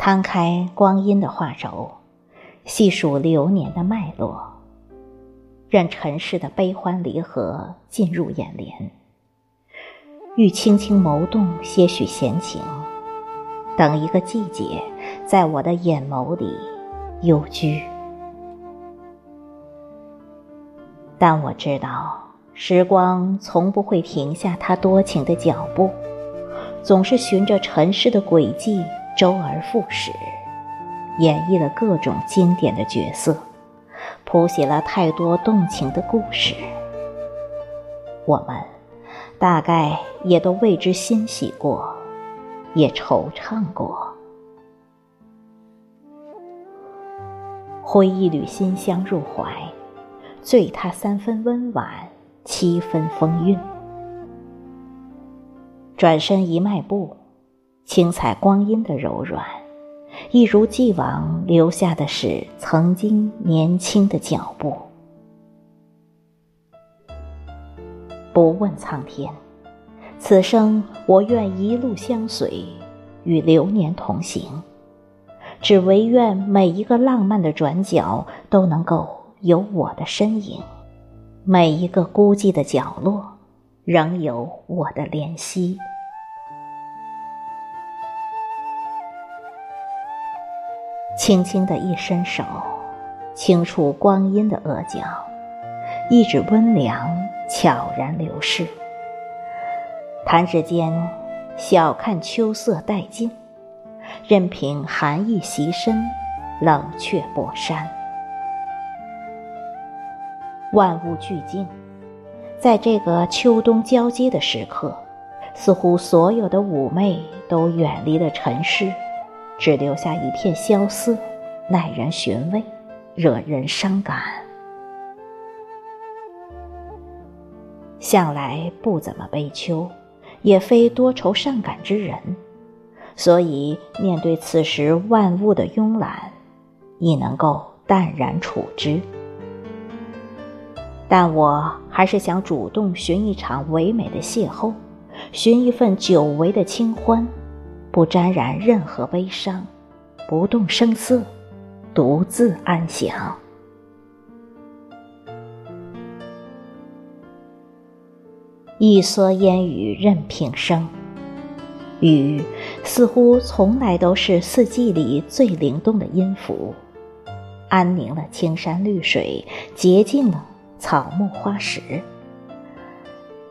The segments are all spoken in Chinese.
摊开光阴的画轴，细数流年的脉络，任尘世的悲欢离合进入眼帘，欲轻轻眸动些许闲情，等一个季节，在我的眼眸里幽居。但我知道，时光从不会停下它多情的脚步，总是循着尘世的轨迹周而复始，演绎了各种经典的角色，谱写了太多动情的故事。我们大概也都为之欣喜过，也惆怅过。挥一缕馨香入怀。醉他三分温婉，七分风韵。转身一迈步，轻踩光阴的柔软，一如既往留下的是曾经年轻的脚步。不问苍天，此生我愿一路相随，与流年同行，只唯愿每一个浪漫的转角都能够。有我的身影，每一个孤寂的角落，仍有我的怜惜。轻轻的一伸手，轻触光阴的额角，一指温凉悄然流逝。弹指间，晓看秋色殆尽，任凭寒意袭身，冷却薄衫。万物俱静，在这个秋冬交接的时刻，似乎所有的妩媚都远离了尘世，只留下一片萧瑟，耐人寻味，惹人伤感。向来不怎么悲秋，也非多愁善感之人，所以面对此时万物的慵懒，亦能够淡然处之。但我还是想主动寻一场唯美的邂逅，寻一份久违的清欢，不沾染任何悲伤，不动声色，独自安详。一蓑烟雨任平生，雨似乎从来都是四季里最灵动的音符，安宁了青山绿水，洁净了。草木花石，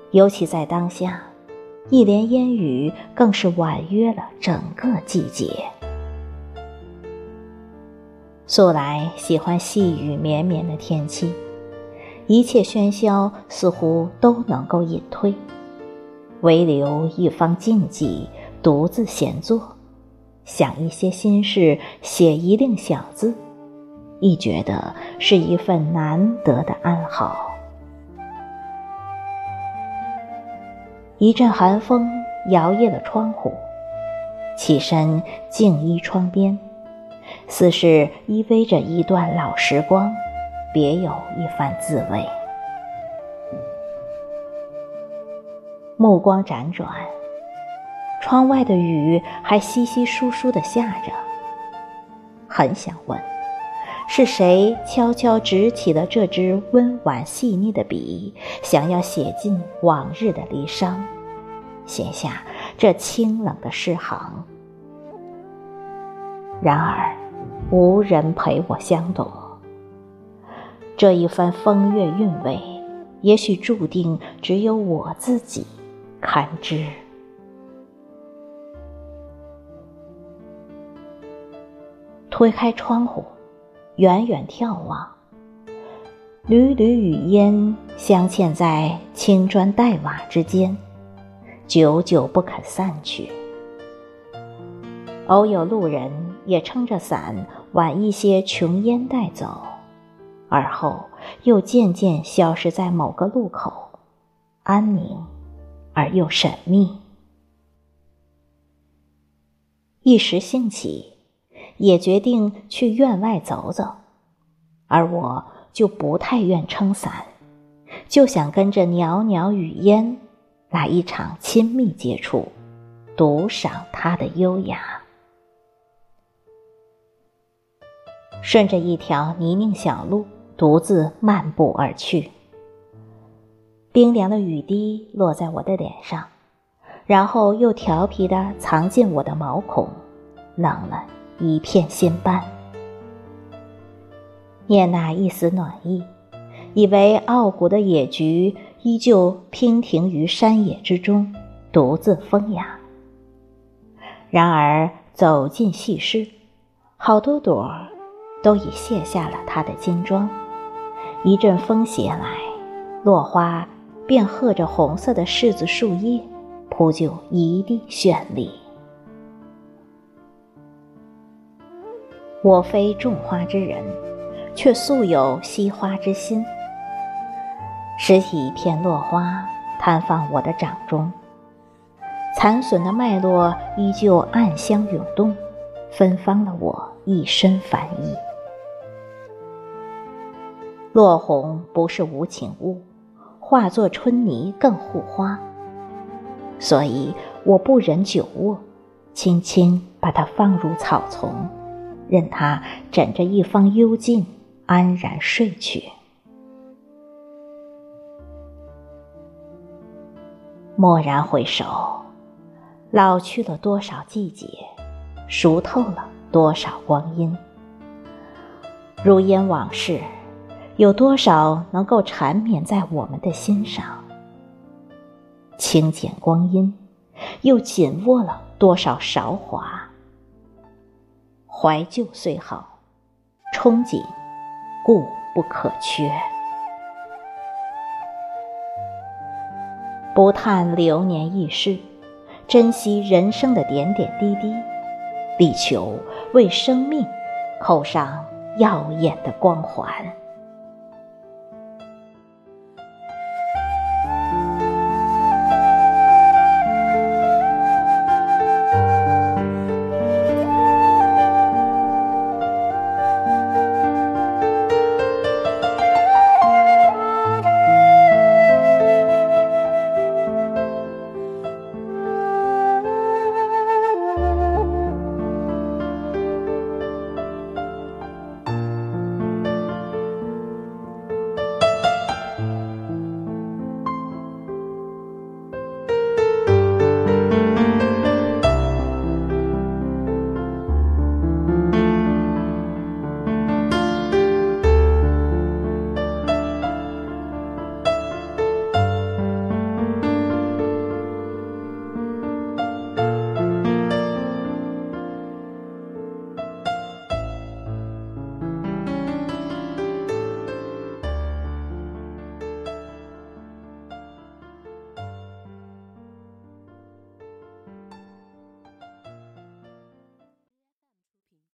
尤其在当下，一帘烟雨更是婉约了整个季节。素来喜欢细雨绵绵的天气，一切喧嚣似乎都能够隐退，唯留一方静寂，独自闲坐，想一些心事，写一令小字。亦觉得是一份难得的安好。一阵寒风摇曳了窗户，起身静依窗边，似是依偎着一段老时光，别有一番滋味。目光辗转，窗外的雨还稀稀疏疏的下着，很想问。是谁悄悄执起了这支温婉细腻的笔，想要写尽往日的离殇，写下这清冷的诗行？然而，无人陪我相懂。这一番风月韵味，也许注定只有我自己堪知。推开窗户。远远眺望，缕缕雨烟镶嵌在青砖黛瓦之间，久久不肯散去。偶有路人也撑着伞，挽一些琼烟带走，而后又渐渐消失在某个路口，安宁而又神秘。一时兴起。也决定去院外走走，而我就不太愿撑伞，就想跟着袅袅雨烟来一场亲密接触，独赏它的优雅。顺着一条泥泞小路，独自漫步而去。冰凉的雨滴落在我的脸上，然后又调皮地藏进我的毛孔，冷了一片心斑。念那一丝暖意，以为傲骨的野菊依旧娉婷于山野之中，独自风雅。然而走进细室，好多朵都已卸下了它的金装。一阵风袭来，落花便和着红色的柿子树叶，铺就一地绚丽。我非种花之人，却素有惜花之心。拾起一片落花，摊放我的掌中。残损的脉络依旧暗香涌动，芬芳了我一身凡衣。落红不是无情物，化作春泥更护花。所以我不忍久卧，轻轻把它放入草丛，任它枕着一方幽静，安然睡去。蓦然回首。老去了多少季节，熟透了多少光阴。如烟往事，有多少能够缠绵在我们的心上？轻浅光阴，又紧握了多少韶华？怀旧虽好，憧憬固不可缺。不叹流年易逝。珍惜人生的点点滴滴，力求为生命扣上耀眼的光环。